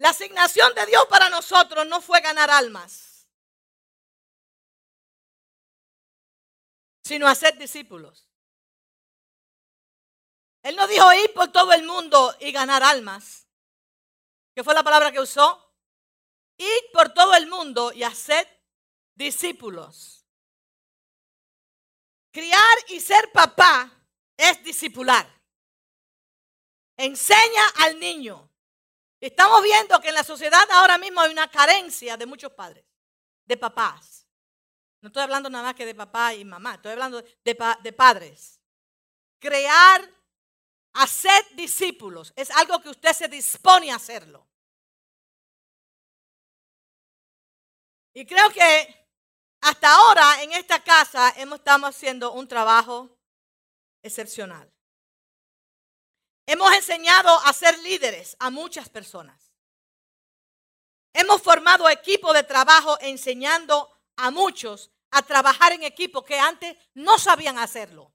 La asignación de Dios para nosotros no fue ganar almas, sino hacer discípulos. Él no dijo ir por todo el mundo y ganar almas. ¿Qué fue la palabra que usó? Ir por todo el mundo y hacer discípulos. Criar y ser papá es discipular. Enseña al niño. Estamos viendo que en la sociedad ahora mismo hay una carencia de muchos padres, de papás. No estoy hablando nada más que de papá y mamá, estoy hablando de, de padres. Crear Hacer discípulos es algo que usted se dispone a hacerlo. Y creo que hasta ahora en esta casa hemos estado haciendo un trabajo excepcional. Hemos enseñado a ser líderes a muchas personas. Hemos formado equipo de trabajo enseñando a muchos a trabajar en equipo que antes no sabían hacerlo.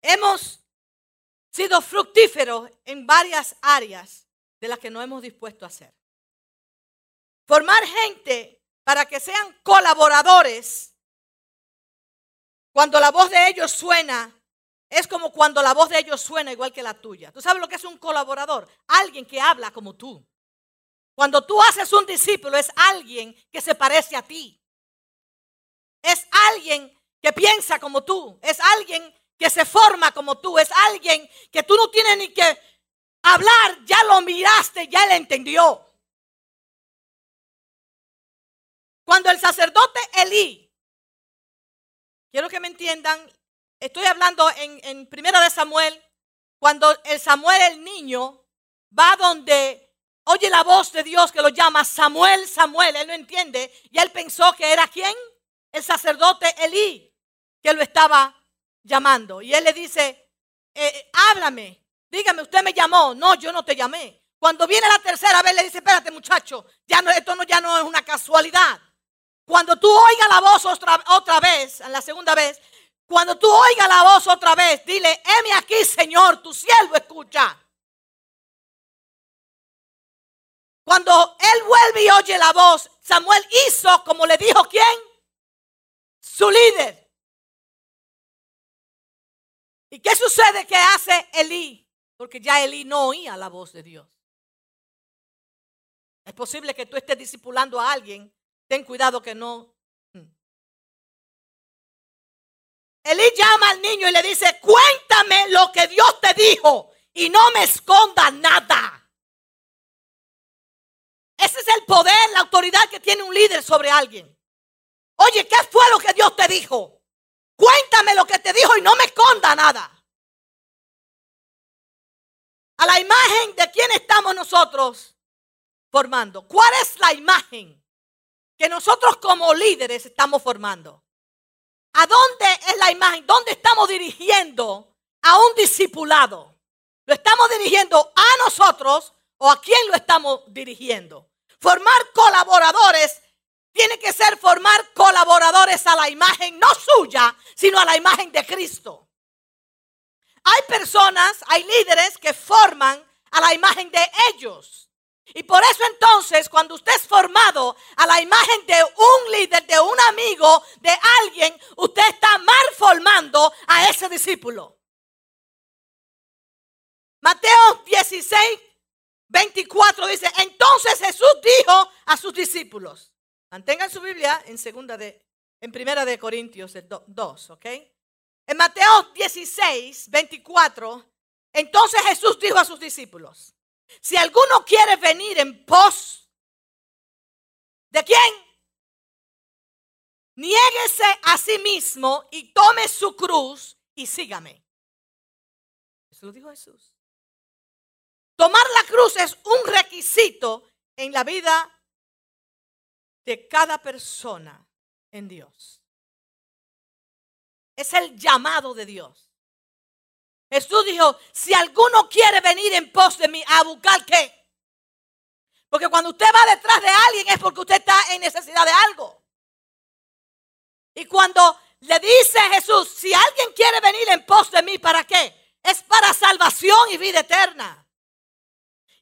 Hemos sido fructíferos en varias áreas de las que no hemos dispuesto a hacer. Formar gente para que sean colaboradores cuando la voz de ellos suena es como cuando la voz de ellos suena igual que la tuya. ¿Tú sabes lo que es un colaborador? Alguien que habla como tú. Cuando tú haces un discípulo es alguien que se parece a ti. Es alguien que piensa como tú. Es alguien que se forma como tú, es alguien que tú no tienes ni que hablar, ya lo miraste, ya él entendió. Cuando el sacerdote Elí, quiero que me entiendan, estoy hablando en, en Primera de Samuel, cuando el Samuel, el niño, va donde oye la voz de Dios que lo llama Samuel, Samuel, él no entiende, y él pensó que era quién, el sacerdote Elí, que lo estaba llamando. Y él le dice, eh, háblame, dígame, usted me llamó. No, yo no te llamé. Cuando viene la tercera vez le dice, espérate muchacho, ya no, esto no, ya no es una casualidad. Cuando tú oigas la voz otra, otra vez, en la segunda vez, cuando tú oigas la voz otra vez, dile, heme aquí, Señor, tu siervo escucha. Cuando él vuelve y oye la voz, Samuel hizo como le dijo quién? Su líder. ¿Y qué sucede que hace Elí? Porque ya Elí no oía la voz de Dios. Es posible que tú estés discipulando a alguien. Ten cuidado que no. Elí llama al niño y le dice, cuéntame lo que Dios te dijo y no me esconda nada. Ese es el poder, la autoridad que tiene un líder sobre alguien. Oye, ¿qué fue lo que Dios te dijo? Cuéntame lo que te dijo y no me esconda nada. A la imagen de quién estamos nosotros formando. ¿Cuál es la imagen que nosotros como líderes estamos formando? ¿A dónde es la imagen? ¿Dónde estamos dirigiendo a un discipulado? ¿Lo estamos dirigiendo a nosotros o a quién lo estamos dirigiendo? Formar colaboradores tiene que ser formar colaboradores a la imagen, no suya, sino a la imagen de Cristo. Hay personas, hay líderes que forman a la imagen de ellos. Y por eso entonces, cuando usted es formado a la imagen de un líder, de un amigo, de alguien, usted está mal formando a ese discípulo. Mateo 16, 24 dice, entonces Jesús dijo a sus discípulos, Mantengan su Biblia en segunda de, en primera de Corintios 2, ¿ok? En Mateo 16, 24, entonces Jesús dijo a sus discípulos, si alguno quiere venir en pos, ¿de quién? Niéguese a sí mismo y tome su cruz y sígame. Eso lo dijo Jesús. Tomar la cruz es un requisito en la vida de cada persona en Dios. Es el llamado de Dios. Jesús dijo, si alguno quiere venir en pos de mí a buscar qué. Porque cuando usted va detrás de alguien es porque usted está en necesidad de algo. Y cuando le dice Jesús, si alguien quiere venir en pos de mí, ¿para qué? Es para salvación y vida eterna.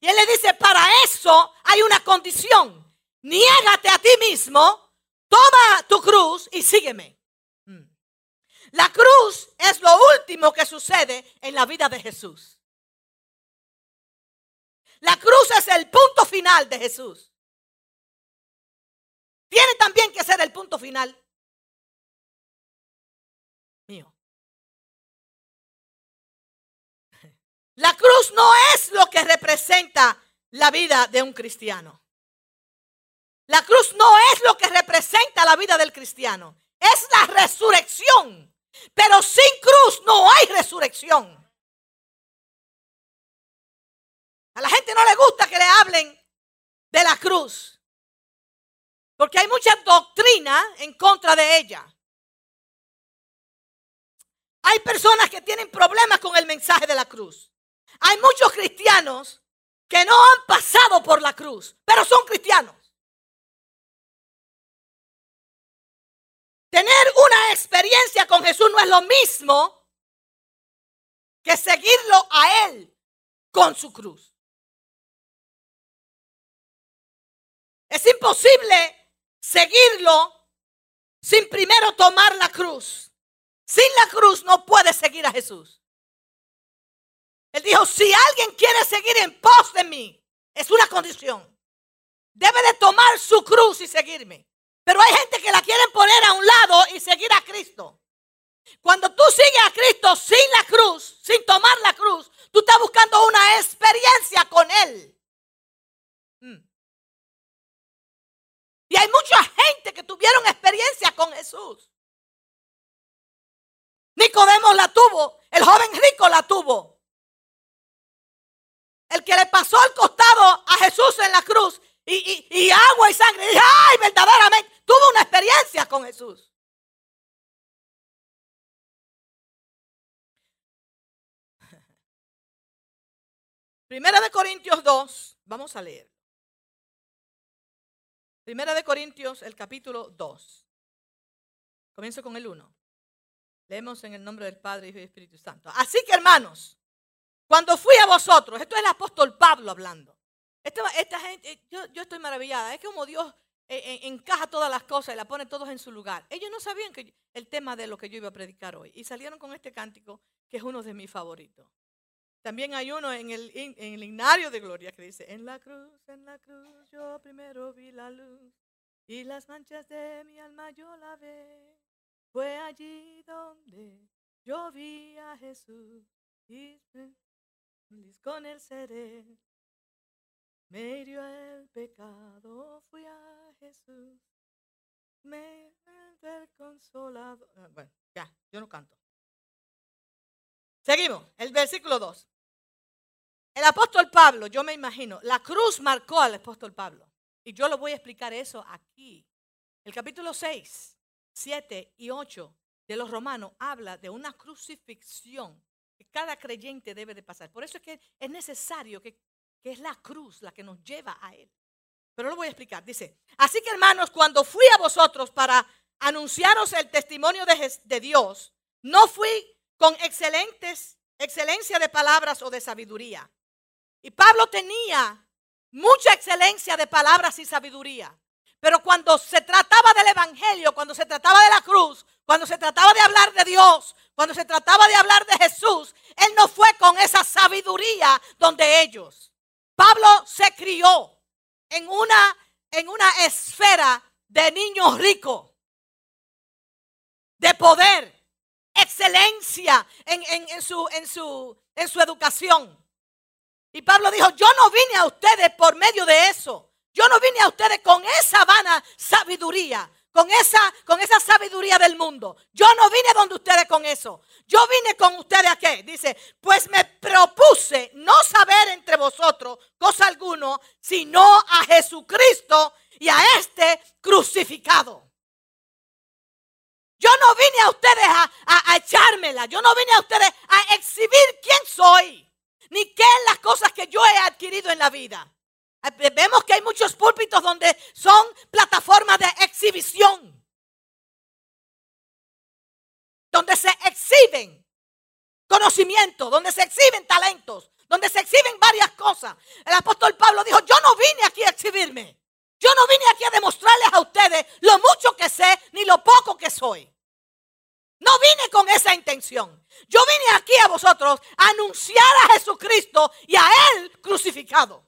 Y él le dice, eso hay una condición. Niégate a ti mismo, toma tu cruz y sígueme. La cruz es lo último que sucede en la vida de Jesús. La cruz es el punto final de Jesús. Tiene también que ser el punto final mío. La cruz no es lo que representa la vida de un cristiano. La cruz no es lo que representa la vida del cristiano. Es la resurrección. Pero sin cruz no hay resurrección. A la gente no le gusta que le hablen de la cruz. Porque hay mucha doctrina en contra de ella. Hay personas que tienen problemas con el mensaje de la cruz. Hay muchos cristianos que no han pasado por la cruz, pero son cristianos. Tener una experiencia con Jesús no es lo mismo que seguirlo a Él con su cruz. Es imposible seguirlo sin primero tomar la cruz. Sin la cruz no puede seguir a Jesús. Él dijo, si alguien quiere seguir en pos de mí, es una condición. Debe de tomar su cruz y seguirme. Pero hay gente que la quieren poner a un lado y seguir a Cristo. Cuando tú sigues a Cristo sin la cruz, sin tomar la cruz, tú estás buscando una experiencia con Él. Mm. Y hay mucha gente que tuvieron experiencia con Jesús. Nicodemo la tuvo, el joven rico la tuvo. El que le pasó al costado a Jesús en la cruz y, agua y sangre. Y ay, verdaderamente, tuvo una experiencia con Jesús. Primera de Corintios 2, vamos a leer. Primera de Corintios, el capítulo 2. Comienzo con el 1. Leemos en el nombre del Padre, y y Espíritu Santo. Así que hermanos, cuando fui a vosotros, esto es el apóstol Pablo hablando. Esta, gente, yo, estoy maravillada. Es como Dios encaja todas las cosas y la pone todos en su lugar. Ellos no sabían que el tema de lo que yo iba a predicar hoy. Y salieron con este cántico que es uno de mis favoritos. También hay uno en el, en el de gloria que dice, en la cruz, en la cruz, yo primero vi la luz y las manchas de mi alma yo la ve. Fue allí donde yo vi a Jesús y con el seré. Me hirió el pecado, fui a Jesús. Me el consolado. Ah, bueno, ya, yo no canto. Seguimos, el versículo 2. El apóstol Pablo, yo me imagino, la cruz marcó al apóstol Pablo. Y yo lo voy a explicar eso aquí. El capítulo 6, 7 y 8 de los romanos habla de una crucifixión que cada creyente debe de pasar. Por eso es que es necesario que, es la cruz la que nos lleva a Él. Pero lo voy a explicar. Dice, así que hermanos, cuando fui a vosotros para anunciaros el testimonio de, de Dios, no fui con excelentes, excelencia de palabras o de sabiduría. Y Pablo tenía mucha excelencia de palabras y sabiduría. Pero cuando se trataba del Evangelio, cuando se trataba de la cruz, cuando se trataba de hablar de Dios, cuando se trataba de hablar de Jesús, Él no fue con esa sabiduría donde ellos. Pablo se crió en una, en una esfera de niños ricos, de poder, excelencia en, en, su, en, su, en su educación. Y Pablo dijo, yo no vine a ustedes por medio de eso. Yo no vine a ustedes con esa vana sabiduría con esa, con esa sabiduría del mundo. Yo no vine donde ustedes con eso. Yo vine con ustedes a qué? Dice, pues me propuse no saber entre vosotros cosa alguno, sino a Jesucristo y a este crucificado. Yo no vine a ustedes a, a, echármela. Yo no vine a ustedes a exhibir quién soy, ni qué es las cosas que yo he adquirido en la vida. Eh, vemos que hay muchos púlpitos donde son plataformas de exhibición. Donde se exhiben conocimientos, donde se exhiben talentos, donde se exhiben varias cosas. El apóstol Pablo dijo, yo no vine aquí a exhibirme. Yo no vine aquí a demostrarles a ustedes lo mucho que sé ni lo poco que soy. No vine con esa intención. Yo vine aquí a vosotros a anunciar a Jesucristo y a Él crucificado.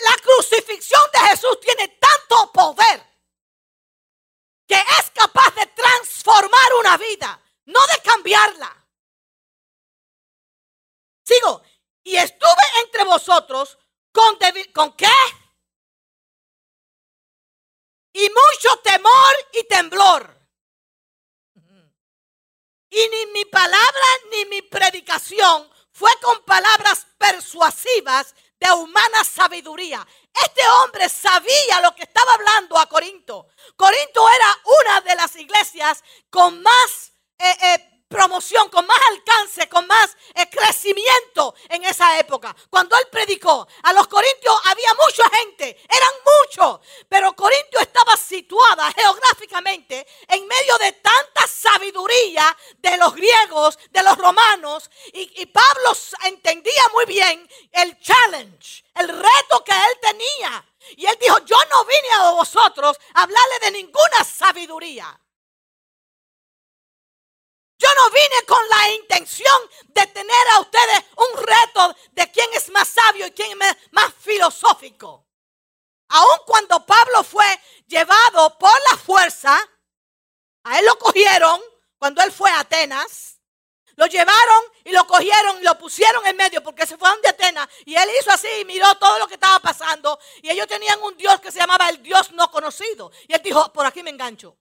La crucifixión de Jesús tiene tanto poder que es capaz de transformar una vida, no de cambiarla. Sigo. Y estuve entre vosotros con, ¿con qué? Y mucho temor y temblor. Y ni mi palabra ni mi predicación fue con palabras persuasivas de humana sabiduría. Este hombre sabía lo que estaba hablando a Corinto. Corinto era una de las iglesias con más eh, eh, promoción, con más alcance, con más eh, crecimiento en esa época. Cuando él predicó, a los corintios había mucha gente, eran muchos, pero Corintio estaba situada geográficamente en medio de tanta sabiduría de los griegos, de los romanos, y, y Pablo entendía muy bien el challenge, el reto que él tenía. Y él dijo, yo no vine a vosotros a hablarle de ninguna sabiduría. Yo no vine con la intención de tener a ustedes un reto de quién es más sabio y quién es más filosófico. Aun cuando Pablo fue llevado por la fuerza, a él lo cogieron cuando él fue a Atenas. Lo llevaron y lo cogieron y lo pusieron en medio porque se fueron de Atenas. Y él hizo así y miró todo lo que estaba pasando. Y ellos tenían un Dios que se llamaba el Dios no conocido. Y él dijo, por aquí me engancho.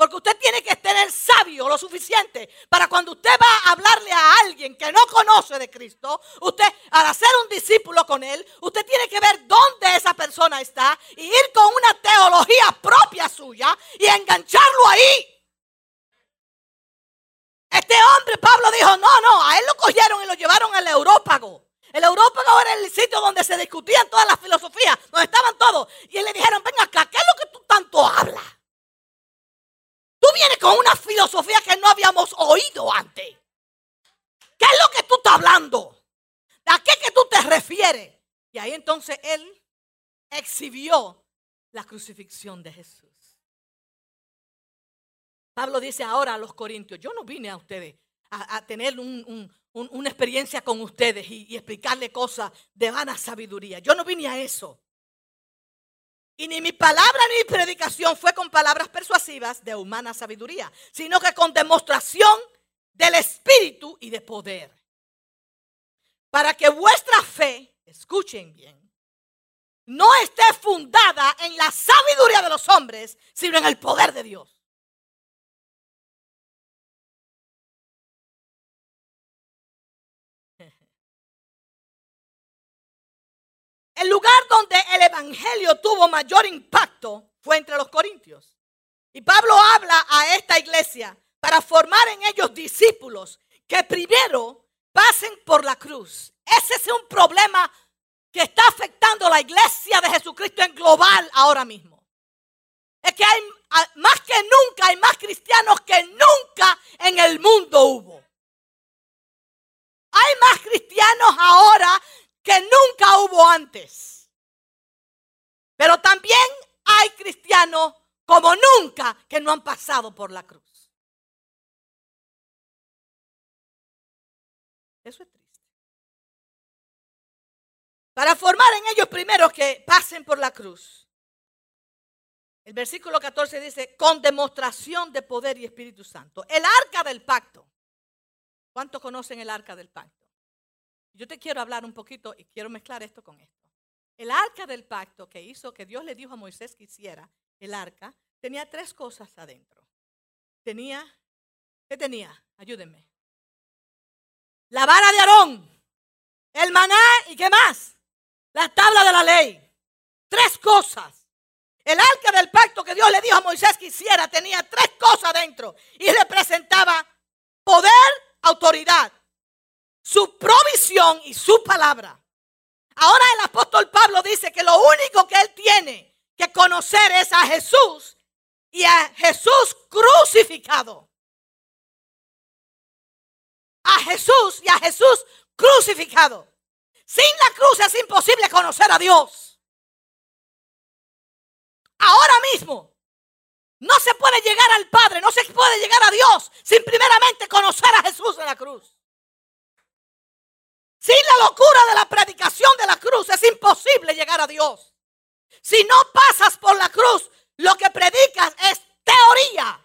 Porque usted tiene que tener sabio lo suficiente para cuando usted va a hablarle a alguien que no conoce de Cristo, usted al hacer un discípulo con él, usted tiene que ver dónde esa persona está y ir con una teología propia suya y engancharlo ahí. Este hombre, Pablo dijo, no, no, a él lo cogieron y lo llevaron al Európago. El Európago era el sitio donde se discutían todas las filosofías, donde estaban todos. Y le dijeron, ven acá, ¿qué es lo que tú tanto hablas? Tú vienes con una filosofía que no habíamos oído antes. ¿Qué es lo que tú estás hablando? ¿A qué que tú te refieres? Y ahí entonces él exhibió la crucifixión de Jesús. Pablo dice ahora a los corintios, yo no vine a ustedes a, tener una experiencia con ustedes y, y explicarle cosas de vana sabiduría. Yo no vine a eso. Y ni mi palabra ni mi predicación fue con palabras persuasivas de humana sabiduría, sino que con demostración del Espíritu y de poder. Para que vuestra fe, escuchen bien, no esté fundada en la sabiduría de los hombres, sino en el poder de Dios. El lugar donde el Evangelio tuvo mayor impacto fue entre los corintios. Y Pablo habla a esta iglesia para formar en ellos discípulos que primero pasen por la cruz. Ese es un problema que está afectando la iglesia de Jesucristo en global ahora mismo. Es que hay más que nunca, hay más cristianos que nunca en el mundo hubo. Hay más cristianos ahora que nunca hubo antes. Pero también hay cristianos como nunca que no han pasado por la cruz. Eso es triste. Para formar en ellos primero que pasen por la cruz. El versículo 14 dice, con demostración de poder y Espíritu Santo. El arca del pacto. ¿Cuántos conocen el arca del pacto? Yo te quiero hablar un poquito y quiero mezclar esto con esto. El arca del pacto que hizo, que Dios le dijo a Moisés que hiciera, el arca, tenía tres cosas adentro. Tenía, ¿qué tenía? Ayúdenme. La vara de Aarón, el maná y qué más? La tabla de la ley. Tres cosas. El arca del pacto que Dios le dijo a Moisés que hiciera tenía tres cosas adentro y representaba poder, autoridad su provisión y su palabra. Ahora el apóstol Pablo dice que lo único que él tiene que conocer es a Jesús y a Jesús crucificado. A Jesús y a Jesús crucificado. Sin la cruz es imposible conocer a Dios. Ahora mismo no se puede llegar al Padre, no se puede llegar a Dios sin primeramente conocer a Jesús en la cruz. Sin la locura de la predicación de la cruz es imposible llegar a Dios. Si no pasas por la cruz, lo que predicas es teoría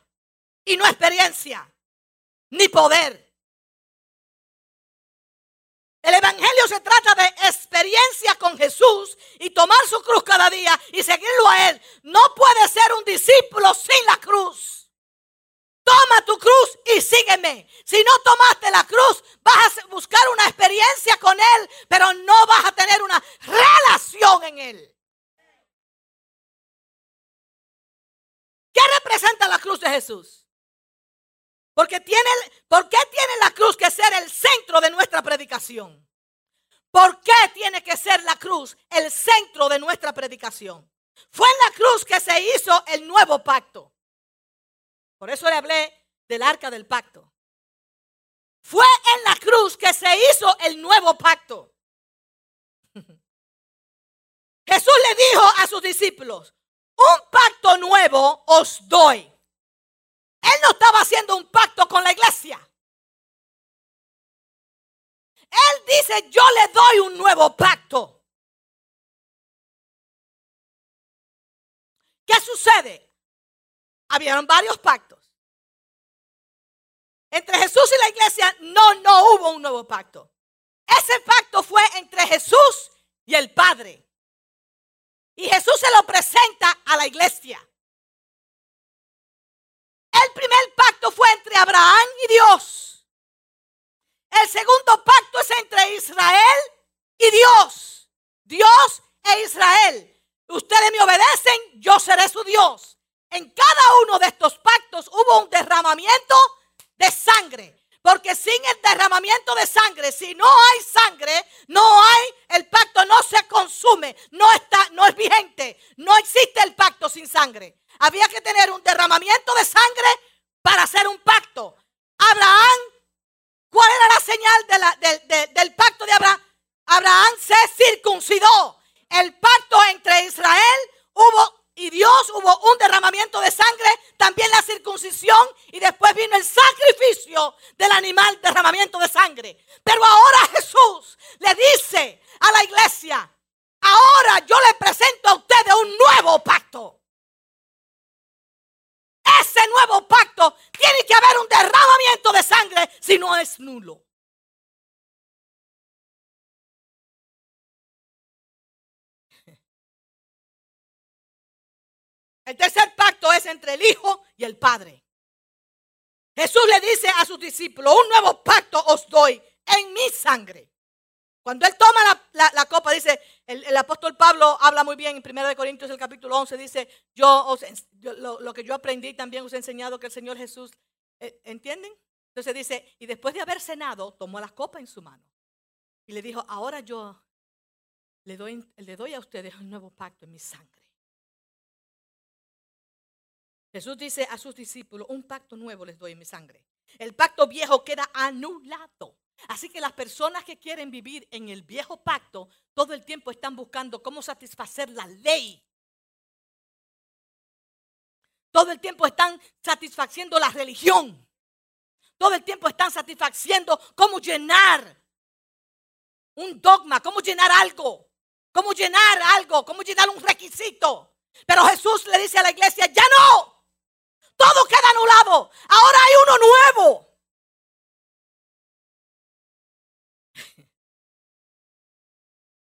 y no experiencia, ni poder. El Evangelio se trata de experiencia con Jesús y tomar su cruz cada día y seguirlo a Él. No puede ser un discípulo sin la cruz. Toma tu cruz y sígueme. Si no tomaste la cruz, vas a buscar una experiencia con Él, pero no vas a tener una relación en Él. ¿Qué representa la cruz de Jesús? Porque tiene, ¿Por qué tiene la cruz que ser el centro de nuestra predicación? ¿Por qué tiene que ser la cruz el centro de nuestra predicación? Fue en la cruz que se hizo el nuevo pacto. Por eso le hablé del arca del pacto. Fue en la cruz que se hizo el nuevo pacto. Jesús le dijo a sus discípulos, un pacto nuevo os doy. Él no estaba haciendo un pacto con la iglesia. Él dice, yo le doy un nuevo pacto. ¿Qué sucede? Habían varios pactos. Entre Jesús y la iglesia no, no hubo un nuevo pacto. Ese pacto fue entre Jesús y el Padre. Y Jesús se lo presenta a la iglesia. El primer pacto fue entre Abraham y Dios. El segundo pacto es entre Israel y Dios. Dios e Israel. Ustedes me obedecen, yo seré su Dios. En cada uno de estos pactos hubo un derramamiento de sangre. Porque sin el derramamiento de sangre, si no hay sangre, no hay, el pacto no se consume, no está, no es vigente. No existe el pacto sin sangre. Había que tener un derramamiento de sangre para hacer un pacto. Abraham, ¿cuál era la señal del pacto de Abraham? Abraham se circuncidó. El pacto entre Israel hubo y Dios hubo un derramamiento de sangre, también la circuncisión y después vino el sacrificio del animal, derramamiento de sangre. Pero ahora Jesús le dice a la iglesia, ahora yo le presento a ustedes un nuevo pacto. Ese nuevo pacto tiene que haber un derramamiento de sangre si no es nulo. El tercer pacto es entre el Hijo y el Padre. Jesús le dice a sus discípulos, un nuevo pacto os doy en mi sangre. Cuando él toma la, copa, dice, el, apóstol Pablo habla muy bien en 1 Corintios, el capítulo 11, dice, yo, lo, que yo aprendí también os he enseñado que el Señor Jesús, eh, ¿entienden? Entonces dice, y después de haber cenado, tomó la copa en su mano y le dijo, ahora yo le doy, le doy a ustedes un nuevo pacto en mi sangre. Jesús dice a sus discípulos, un pacto nuevo les doy en mi sangre. El pacto viejo queda anulado. Así que las personas que quieren vivir en el viejo pacto todo el tiempo están buscando cómo satisfacer la ley. Todo el tiempo están satisfaciendo la religión. Todo el tiempo están satisfaciendo cómo llenar un dogma, cómo llenar algo, cómo llenar algo, cómo llenar un requisito. Pero Jesús le dice a la iglesia, ya no. Todo queda anulado. Ahora hay uno nuevo.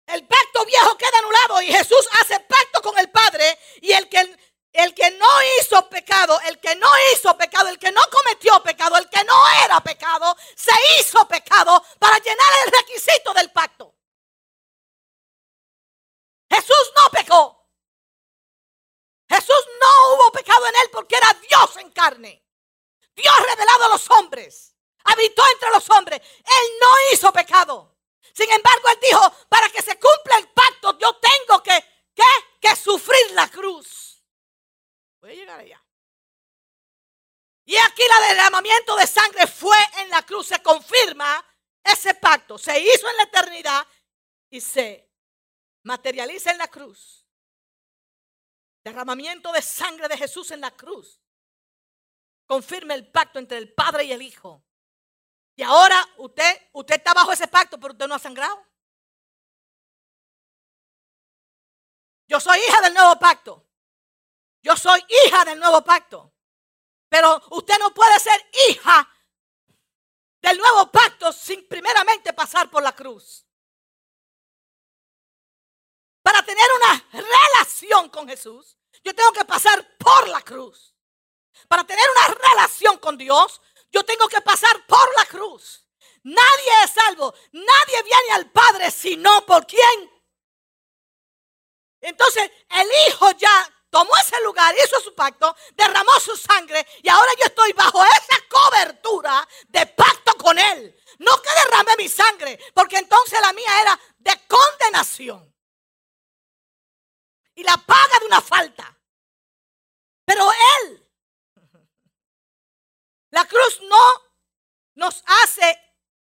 El pacto viejo queda anulado y Jesús hace pacto con el Padre y el que, el que no hizo pecado, el que no hizo pecado, el que no cometió pecado, el que no era pecado, se hizo pecado para llenar el requisito del pacto. Jesús no pecó. Jesús no hubo pecado en él porque era Dios en carne. Dios revelado a los hombres. Habitó entre los hombres. Él no hizo pecado. Sin embargo, él dijo, para que se cumpla el pacto, yo tengo que, que sufrir la cruz. Voy a llegar allá. Y aquí el derramamiento de sangre fue en la cruz. Se confirma ese pacto se hizo en la eternidad y se materializa en la cruz. Derramamiento de sangre de Jesús en la cruz. Confirma el pacto entre el Padre y el Hijo. Y ahora usted, usted está bajo ese pacto, pero usted no ha sangrado. Yo soy hija del nuevo pacto. Yo soy hija del nuevo pacto. Pero usted no puede ser hija del nuevo pacto sin primeramente pasar por la cruz. Para tener una relación con Jesús, yo tengo que pasar por la cruz. Para tener una relación con Dios, yo tengo que pasar por la cruz. Nadie es salvo. Nadie viene al Padre sino por quién. Entonces el Hijo ya tomó ese lugar, hizo su pacto, derramó su sangre y ahora yo estoy bajo esa cobertura de pacto con Él. No que derrame mi sangre, porque entonces la mía era de condenación. Y la paga de una falta. Pero Él, la cruz no nos hace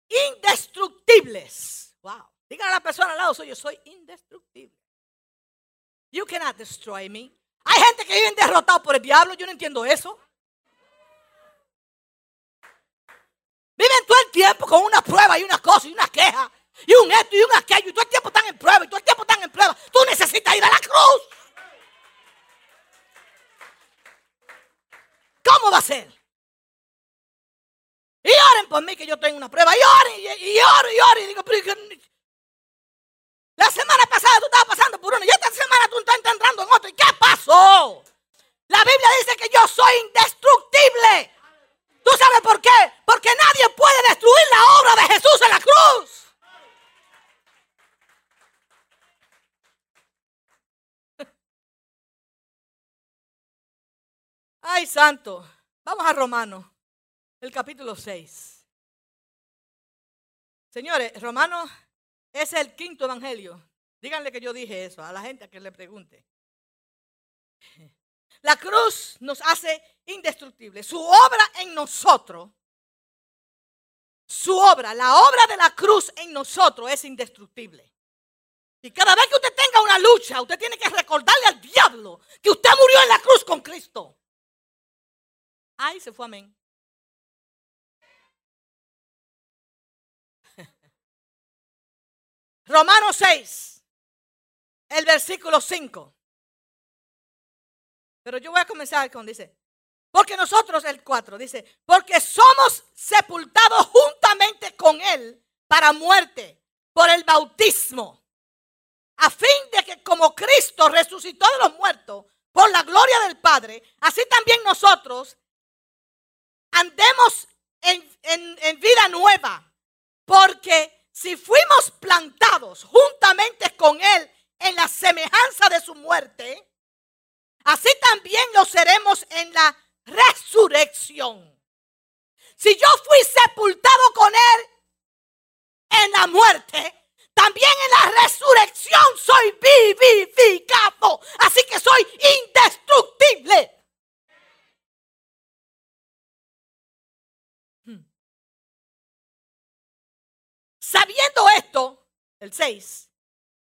indestructibles. Wow. Dígale a la persona al lado soy yo soy indestructible. You cannot destroy me. Hay gente que vive derrotado por el diablo. Yo no entiendo eso. Viven todo el tiempo con una prueba y una cosa y una queja. Y un esto y un aquello. Y todo el tiempo están en prueba. Y todo el tiempo están en prueba. Tú necesitas ir a la cruz. ¿Cómo va a ser? Y oren por mí que yo tengo una prueba. Y oren, y, y oren, y oren. Y digo, la semana pasada tú estabas pasando por una y esta semana tú estás entrando en otra. ¿Y qué pasó? La Biblia dice que yo soy indestructible. ¿Tú sabes por qué? Porque nadie puede destruir la obra de Jesús en la cruz. Ay, santo. Vamos a Romanos, el capítulo 6. Señores, Romanos es el quinto evangelio. Díganle que yo dije eso a la gente a que le pregunte. La cruz nos hace indestructibles. Su obra en nosotros, su obra, la obra de la cruz en nosotros es indestructible. Y cada vez que usted tenga una lucha, usted tiene que recordarle al diablo que usted murió en la cruz con Cristo. Ay, se fue amén. Romanos 6, el versículo 5. Pero yo voy a comenzar con, dice, porque nosotros, el 4, dice, porque somos sepultados juntamente con Él para muerte por el bautismo, a fin de que como Cristo resucitó de los muertos por la gloria del Padre, así también nosotros andemos en, vida nueva, porque si fuimos plantados juntamente con Él en la semejanza de su muerte, así también lo seremos en la resurrección. Si yo fui sepultado con Él en la muerte, también en la resurrección soy vivificado. Así que soy indestructible. Sabiendo esto, el 6,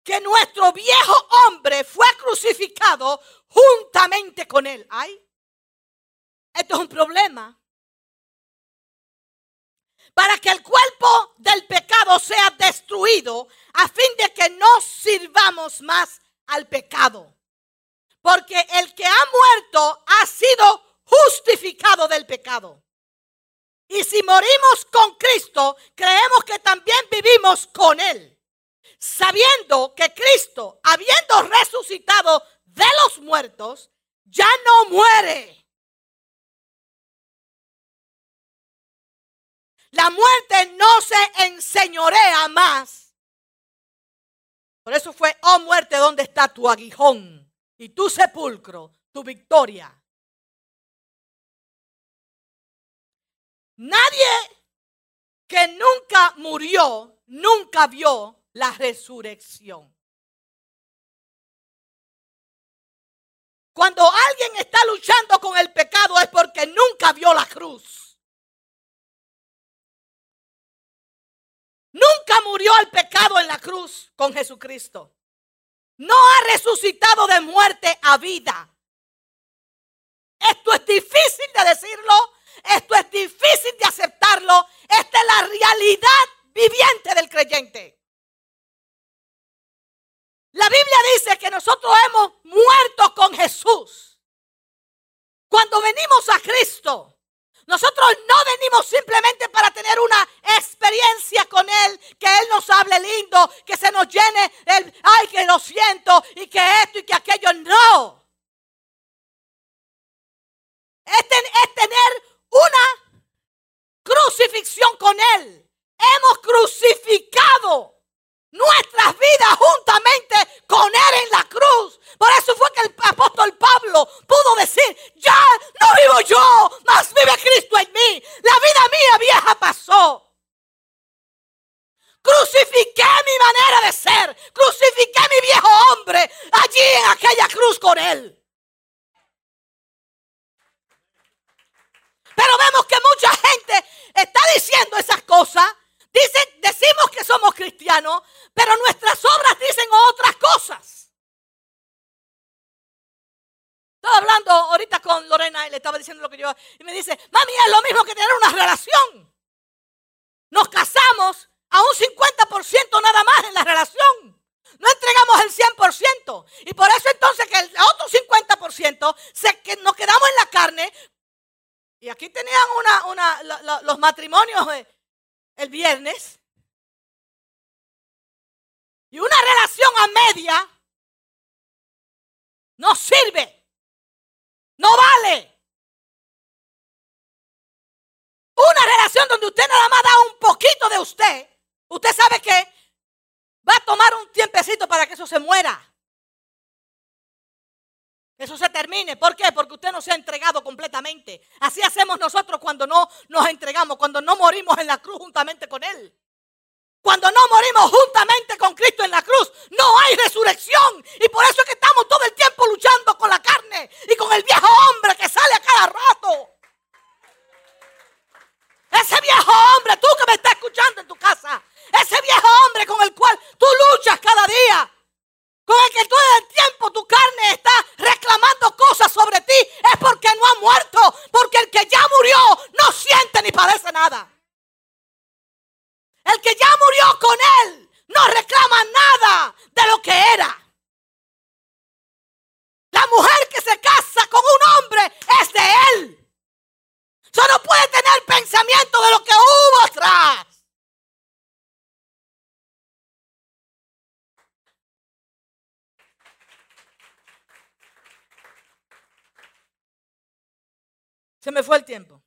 que nuestro viejo hombre fue crucificado juntamente con él. Ay, esto es un problema. Para que el cuerpo del pecado sea destruido, a fin de que no sirvamos más al pecado. Porque el que ha muerto ha sido justificado del pecado. Y si morimos con Cristo, creemos que también vivimos con Él. Sabiendo que Cristo, habiendo resucitado de los muertos, ya no muere. La muerte no se enseñorea más. Por eso fue, oh muerte, ¿dónde está tu aguijón? Y tu sepulcro, tu victoria. Nadie que nunca murió, nunca vio la resurrección. Cuando alguien está luchando con el pecado es porque nunca vio la cruz. nunca murió al pecado en la cruz con Jesucristo. No ha resucitado de muerte a vida. Esto es difícil de decirlo, esto es difícil de aceptarlo. Esta es la realidad viviente del creyente. La Biblia dice que nosotros hemos muerto con Jesús. Cuando venimos a Cristo, nosotros no venimos simplemente para tener una experiencia con Él, que Él nos hable lindo, que se nos llene el, ay, que lo siento, y que esto y que aquello. No. Es, es tener una crucifixión con Él. Hemos crucificado nuestras vidas juntamente con Él en la cruz. Por eso fue que el apóstol Pablo pudo decir, ya no vivo yo, mas vive Cristo en mí. La vida mía vieja pasó. Crucifiqué mi manera de ser, crucifiqué mi viejo hombre allí en aquella cruz con Pero vemos que mucha gente está diciendo esas cosas. Dicen, decimos que somos cristianos, pero nuestras obras dicen otras cosas. Estaba hablando ahorita con Lorena y le estaba diciendo lo que yo. Y me dice, mami, es lo mismo que tener una relación. Nos casamos a un 50% nada más en la relación. No entregamos el 100%. Y por eso entonces que el otro 50% se, que nos quedamos en la carne. Y aquí tenían una, una, los matrimonios eh, el viernes. Y una relación a media no sirve. No vale. Una relación donde usted nada más da un poquito de usted. Usted sabe que va a tomar un tiempecito para que eso se muera. Eso se termine. ¿Por qué? Porque usted no se ha entregado completamente. Así hacemos nosotros cuando no nos entregamos, cuando no morimos en la cruz juntamente con Él. Cuando no morimos juntamente con Cristo en la cruz, no hay resurrección. Y por eso es que estamos todo el tiempo luchando con la carne y con el viejo hombre que sale a cada rato. Ese viejo hombre, tú que me estás escuchando en tu casa, ese viejo hombre con el cual tú luchas cada día, con el que todo el tiempo tu carne está reclamando cosas sobre ti, es porque no ha muerto, porque el que ya murió no siente ni padece nada. El que ya murió con él no reclama nada de lo que era. La mujer que se casa con un hombre es de él. Solo puede tener pensamiento de lo que hubo atrás. Se me fue el tiempo.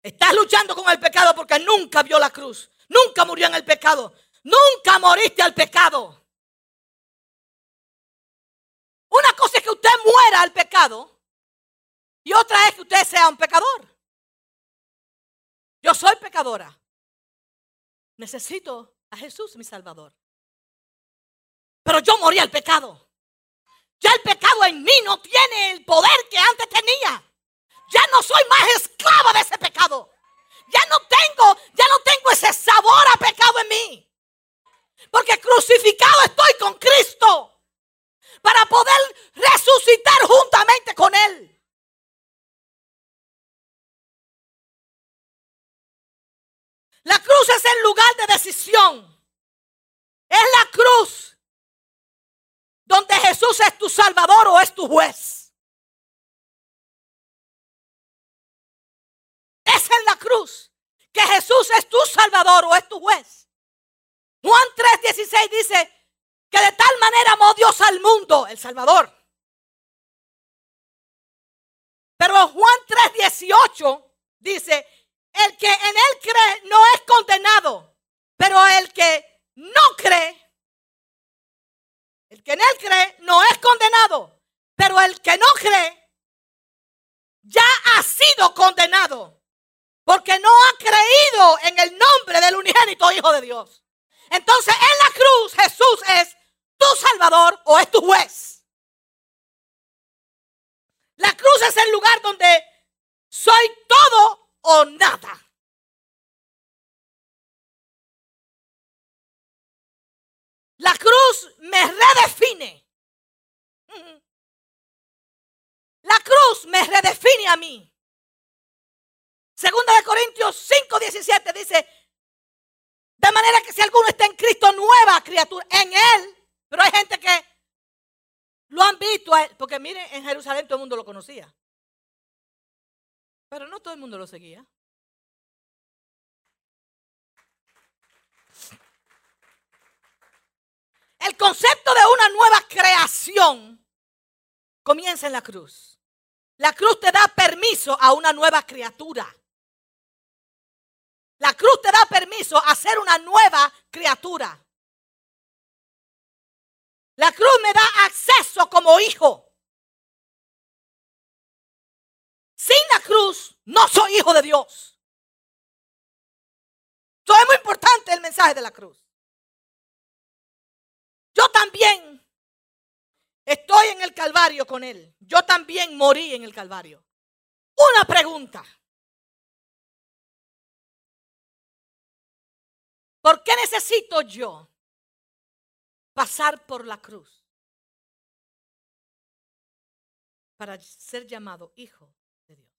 Estás luchando con el pecado porque nunca vio la cruz. Nunca murió en el pecado. Nunca moriste al pecado. Una cosa es que usted muera al pecado y otra es que usted sea un pecador. Yo soy pecadora. Necesito a Jesús, mi Salvador. Pero yo morí al pecado. Ya el pecado en mí no tiene el poder que antes tenía. Ya no soy más esclava de ese pecado. Ya no tengo, ya no tengo ese sabor a pecado en mí. Porque crucificado estoy con Cristo para poder resucitar juntamente con Él. La cruz es el lugar de decisión. Es la cruz donde Jesús es tu salvador o es tu juez. es en la cruz que Jesús es tu salvador o es tu juez. Juan 3:16 dice que de tal manera amó Dios al mundo, el Salvador. Pero Juan 3:18 dice, el que en él cree no es condenado, pero el que no cree, el que en él cree no es condenado, pero el que no cree ya ha sido condenado porque no ha creído en el nombre del unigénito Hijo de Dios. Entonces en la cruz Jesús es tu Salvador o es tu juez. La cruz es el lugar donde soy todo o nada. Cruz me redefine. La cruz me redefine a mí. Segunda de Corintios 5, 17 dice, de manera que si alguno está en Cristo, nueva criatura, en Él. Pero hay gente que lo han visto, porque miren, en Jerusalén todo el mundo lo conocía. Pero no todo el mundo lo seguía. El concepto de una nueva creación comienza en la cruz. La cruz te da permiso a una nueva criatura. La cruz te da permiso a ser una nueva criatura. La cruz me da acceso como hijo. Sin la cruz no soy hijo de Dios. Esto es muy importante el mensaje de la cruz. Yo también estoy en el Calvario con Él. Yo también morí en el Calvario. Una pregunta. ¿Por qué necesito yo pasar por la cruz para ser llamado hijo de Dios?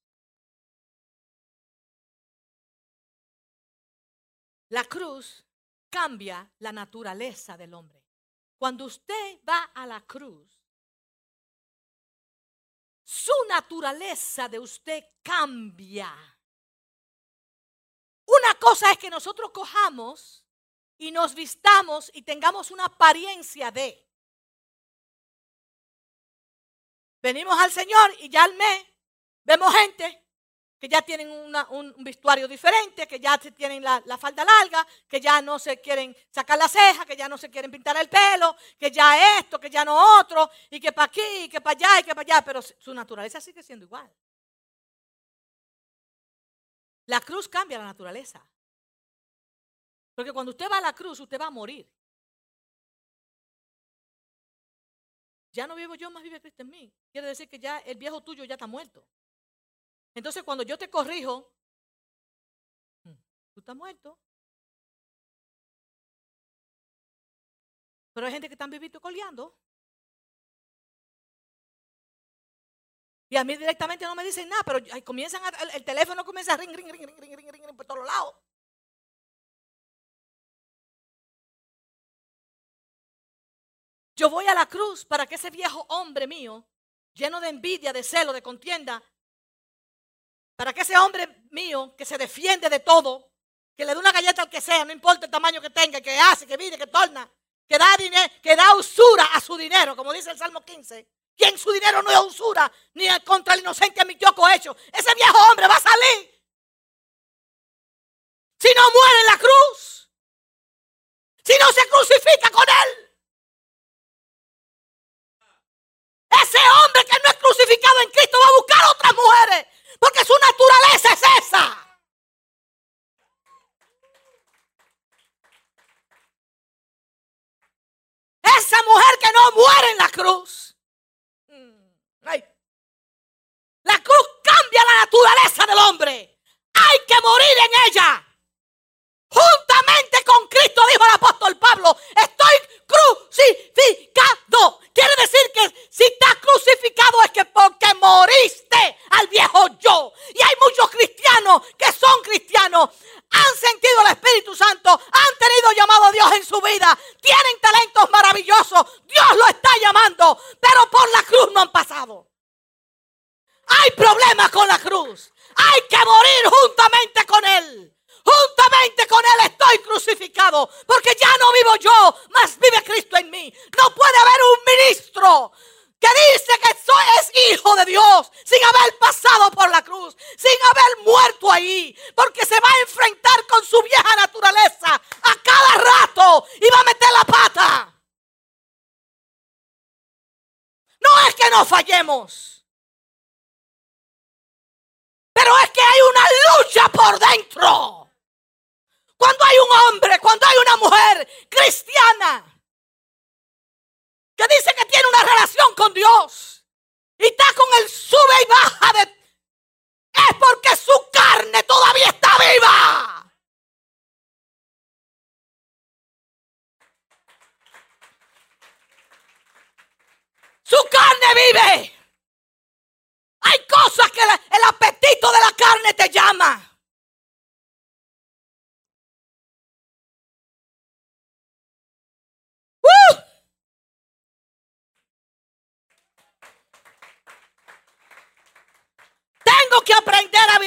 La cruz cambia la naturaleza del hombre. Cuando usted va a la cruz, su naturaleza de usted cambia. Una cosa es que nosotros cojamos y nos vistamos y tengamos una apariencia de. Venimos al Señor y ya al mes vemos gente que ya tienen un vestuario diferente, que ya tienen la, la, falda larga, que ya no se quieren sacar la ceja, que ya no se quieren pintar el pelo, que ya esto, que ya no otro, y que para aquí, y que para allá, y que para allá, pero su naturaleza sigue siendo igual. La cruz cambia la naturaleza. Porque cuando usted va a la cruz, usted va a morir. Ya no vivo yo, más vive Cristo en mí. Quiere decir que ya el viejo tuyo ya está muerto. Entonces cuando yo te corrijo, mm, tú estás muerto. Pero hay gente que están viviendo coleando. Y a mí directamente no me dicen nada, pero comienzan el, teléfono comienza a ring, ring, ring, ring, ring, ring, ring, por todos lados. Yo voy a la cruz para que ese viejo hombre mío, lleno de envidia, de celo, de contienda, para que ese hombre mío que se defiende de todo, que le dé una galleta al que sea, no importa el tamaño que tenga, que hace, que vive, que torna, que da, dinero, que da usura a su dinero, como dice el Salmo 15, quien su dinero no es usura, ni contra el inocente admitió cohecho. Ese viejo hombre va a salir. Si no muere en la cruz. Si no se crucifica con él. Ese hombre que no es crucificado en Cristo va a buscar otras mujeres. Porque su naturaleza es esa. Esa mujer que no muere en la cruz la cruz cambia la naturaleza del hombre. Hay que morir en ella. Juntamente con Cristo, dijo el apóstol Pablo, estoy crucificado. Quiere decir que si estás crucificado es que porque moriste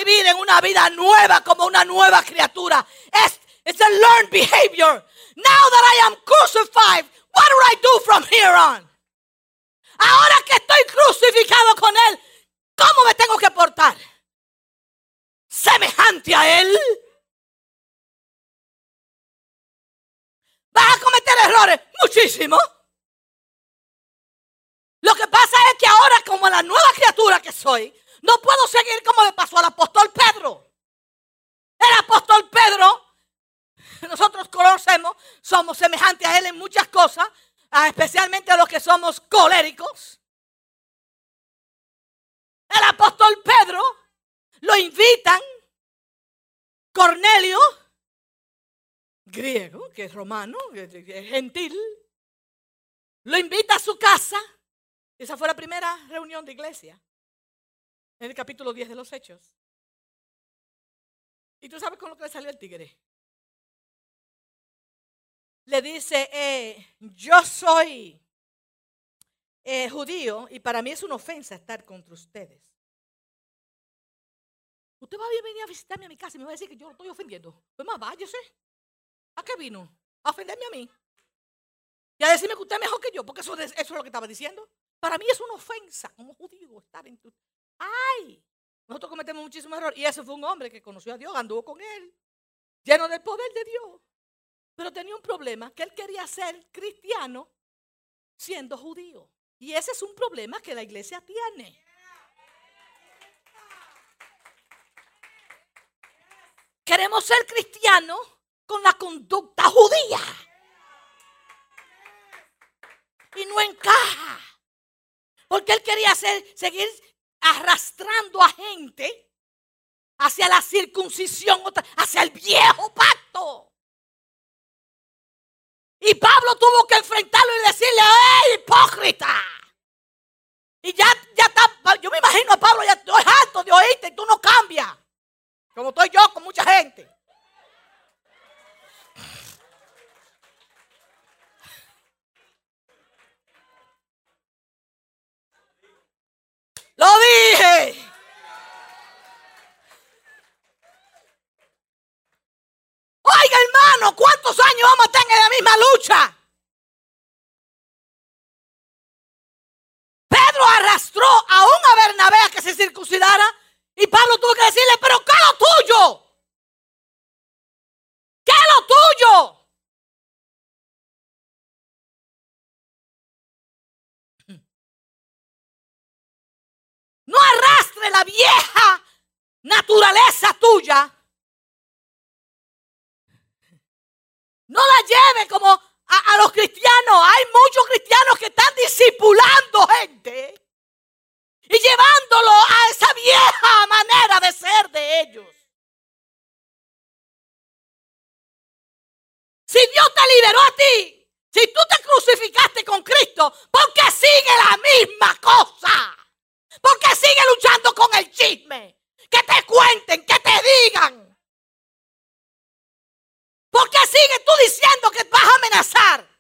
vivir en una vida nueva como una nueva criatura. Es it's a learned behavior. Now that I am crucified, what do I do from here on? Ahora que estoy crucificado con Él, ¿cómo me tengo que portar? Semejante a Él. ¿Vas a cometer errores? Muchísimo. Lo que pasa es que ahora, como la nueva criatura que soy, no puedo seguir como le pasó al apóstol Pedro. El apóstol Pedro, nosotros conocemos, somos semejantes a él en muchas cosas, especialmente a los que somos coléricos. El apóstol Pedro lo invitan, Cornelio, griego, que es romano, que es gentil, lo invita a su casa. Esa fue la primera reunión de iglesia en el capítulo 10 de los Hechos. ¿Y tú sabes con lo que le salió el tigre? Le dice, eh, yo soy eh, judío y para mí es una ofensa estar contra ustedes. Usted va a venir a visitarme a mi casa y me va a decir que yo lo estoy ofendiendo. Pues más, váyase. ¿A qué vino? A ofenderme a mí. Y a decirme que usted es mejor que yo, porque eso, eso es lo que estaba diciendo. Para mí es una ofensa como judío estar en tu... ¡Ay! Nosotros cometemos muchísimos errores. Y ese fue un hombre que conoció a Dios, anduvo con él, lleno del poder de Dios. Pero tenía un problema, que él quería ser cristiano siendo judío. Y ese es un problema que la iglesia tiene. Queremos ser cristianos con la conducta judía. Y no encaja. Porque él quería seguir arrastrando a gente hacia la circuncisión, hacia el viejo pacto. Y Pablo tuvo que enfrentarlo y decirle, ¡Ey, hipócrita! Y ya, ya está, yo me imagino a Pablo, ya estoy harto de oírte y tú no cambias. Como estoy yo con mucha gente. Lo dije. Oiga, hermano, ¿cuántos años vamos a estar en la misma lucha? Pedro arrastró a a Bernabé a que se circuncidara y Pablo tuvo que decirle, pero ¿qué es lo tuyo? ¿Qué es lo tuyo? No arrastre vieja naturaleza tuya. No la lleve como a, los cristianos. Hay muchos cristianos que están discipulando gente y llevándolo a esa vieja manera de ser de ellos. Si Dios te liberó a ti, si tú te crucificaste con Cristo, ¿por qué sigue la misma cosa? ¿Por qué sigue luchando con el chisme? Que te cuenten, que te digan. ¿Por qué sigues tú diciendo que vas a amenazar?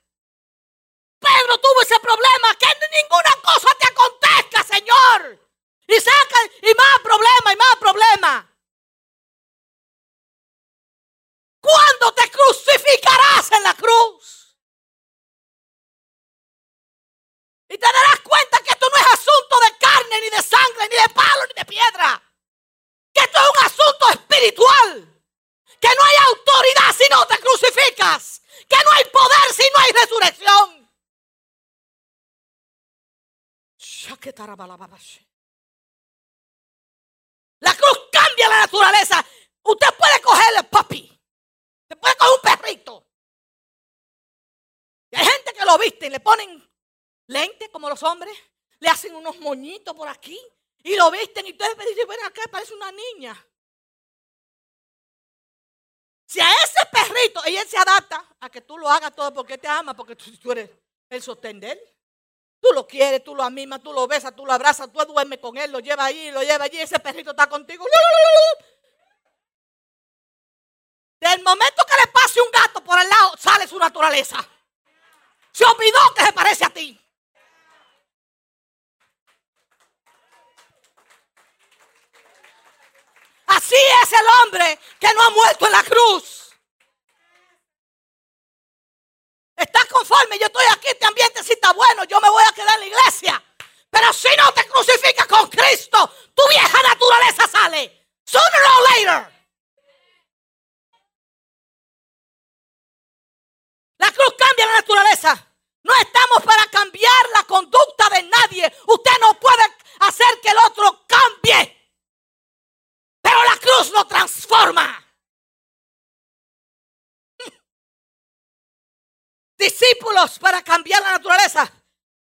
Pedro tuvo ese problema, que ninguna cosa te acontezca, Señor. Y saca, y más problema, y más problema. ¿Cuándo te crucificarás en la cruz? Y te darás cuenta ni de sangre, ni de palo, ni de piedra. Que esto es un asunto espiritual. Que no hay autoridad si no te crucificas. Que no hay poder si no hay resurrección. La cruz cambia la naturaleza. Usted puede coger el papi. Usted puede coger un perrito. Y hay gente que lo viste y le ponen lentes como los hombres. Le hacen unos moñitos por aquí. Y lo visten y ustedes dicen, ven acá, parece una niña. Si a ese perrito, él se adapta a que tú lo hagas todo porque te ama, porque tú, eres el sostén de él. Tú lo quieres, tú lo amimas, tú lo besas, tú lo abrazas, tú duermes con él, lo llevas allí, lo llevas allí, ese perrito está contigo. Del momento que le pase un gato por el lado, sale su naturaleza. Se olvidó que se parece a ti. Así es el hombre que no ha muerto en la cruz. ¿Estás conforme? Yo estoy aquí, este ambiente sí está bueno, yo me voy a quedar en la iglesia. Pero si no te crucificas con Cristo, tu vieja naturaleza sale. Sooner or later. La cruz cambia la naturaleza. No estamos para cambiar la conducta de nadie. Usted no puede hacer que el otro cambie. Cruz lo transforma. Discípulos para cambiar la naturaleza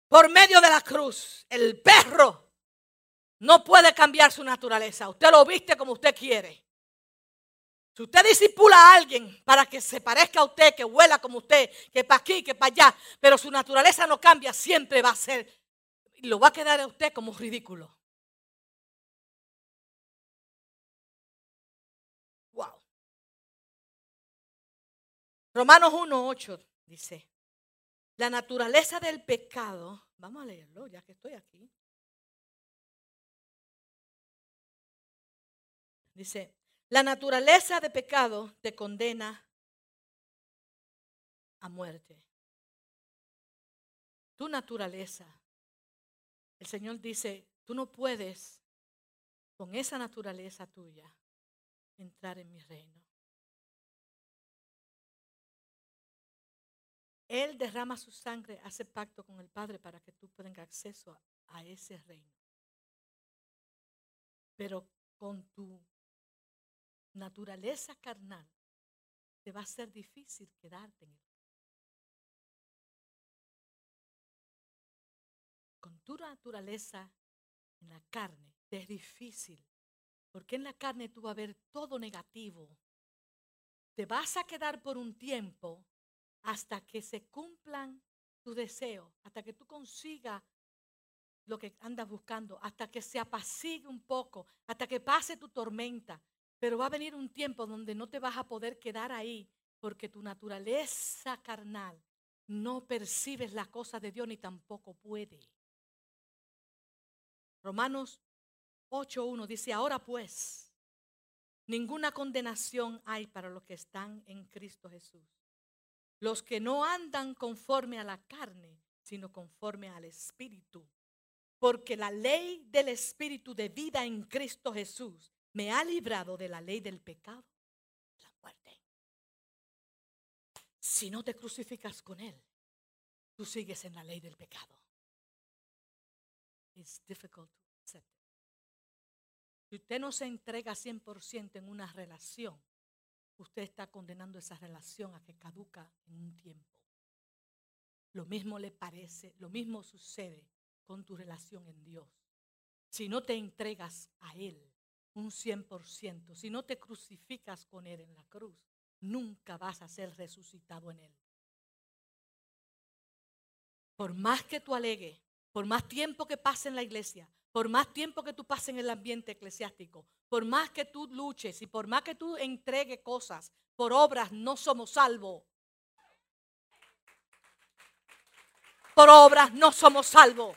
por medio de la cruz. El perro no puede cambiar su naturaleza. Usted lo viste como usted quiere. Si usted disipula a alguien para que se parezca a usted, que huela como usted, que para aquí, que para allá, pero su naturaleza no cambia, siempre va a ser, lo va a quedar a usted como ridículo. Romanos 1.8 dice, la naturaleza del pecado, vamos a leerlo ya que estoy aquí. Dice, la naturaleza de pecado te condena a muerte. Tu naturaleza. El Señor dice, tú no puedes con esa naturaleza tuya entrar en mi reino. Él derrama su sangre, hace pacto con el Padre para que tú tengas acceso a, ese reino. Pero con tu naturaleza carnal, te va a ser difícil quedarte en él. Con tu naturaleza en la carne, te es difícil. Porque en la carne tú vas a ver todo negativo. Te vas a quedar por un tiempo hasta que se cumplan tus deseos, hasta que tú consigas lo que andas buscando, hasta que se apacigue un poco, hasta que pase tu tormenta, pero va a venir un tiempo donde no te vas a poder quedar ahí porque tu naturaleza carnal no percibes la cosa de Dios ni tampoco puede. Romanos 8.1 dice, ahora pues, ninguna condenación hay para los que están en Cristo Jesús. Los que no andan conforme a la carne, sino conforme al Espíritu. Porque la ley del Espíritu de vida en Cristo Jesús me ha librado de la ley del pecado, la muerte. Si no te crucificas con Él, tú sigues en la ley del pecado. It's difficult to accept. Si usted no se entrega 100% en una relación, usted está condenando esa relación a que caduca en un tiempo. Lo mismo le parece, lo mismo sucede con tu relación en Dios. Si no te entregas a Él, un 100%. Si no te crucificas con Él en la cruz, nunca vas a ser resucitado en Él. Por más que tú alegues, por más tiempo que pase en la iglesia, por más tiempo que tú pases en el ambiente eclesiástico, por más que tú luches y por más que tú entregues cosas, por obras no somos salvos. Por obras no somos salvos.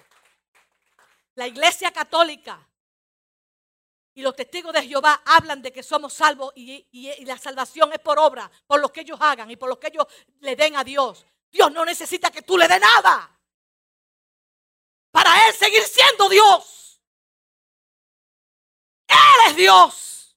La iglesia católica y los testigos de Jehová hablan de que somos salvos y, la salvación es por obra, por lo que ellos hagan y por lo que ellos le den a Dios. Dios no necesita que tú le des nada para Él seguir siendo Dios. Él es Dios.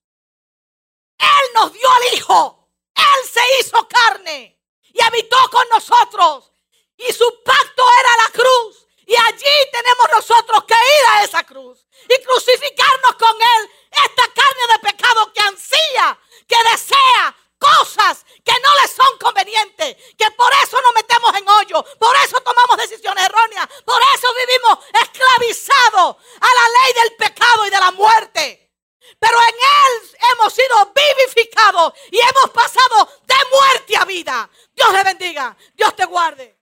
Él nos dio al Hijo. Él se hizo carne y habitó con nosotros. Y su pacto era la cruz. Y allí tenemos nosotros que ir a esa cruz y crucificarnos con Él. Esta carne de pecado que ansía, que desea cosas que no les son convenientes, que por eso nos metemos en hoyo, por eso tomamos decisiones erróneas, por eso vivimos esclavizados a la ley del pecado y de la muerte. Pero en Él hemos sido vivificados y hemos pasado de muerte a vida. Dios le bendiga, Dios te guarde.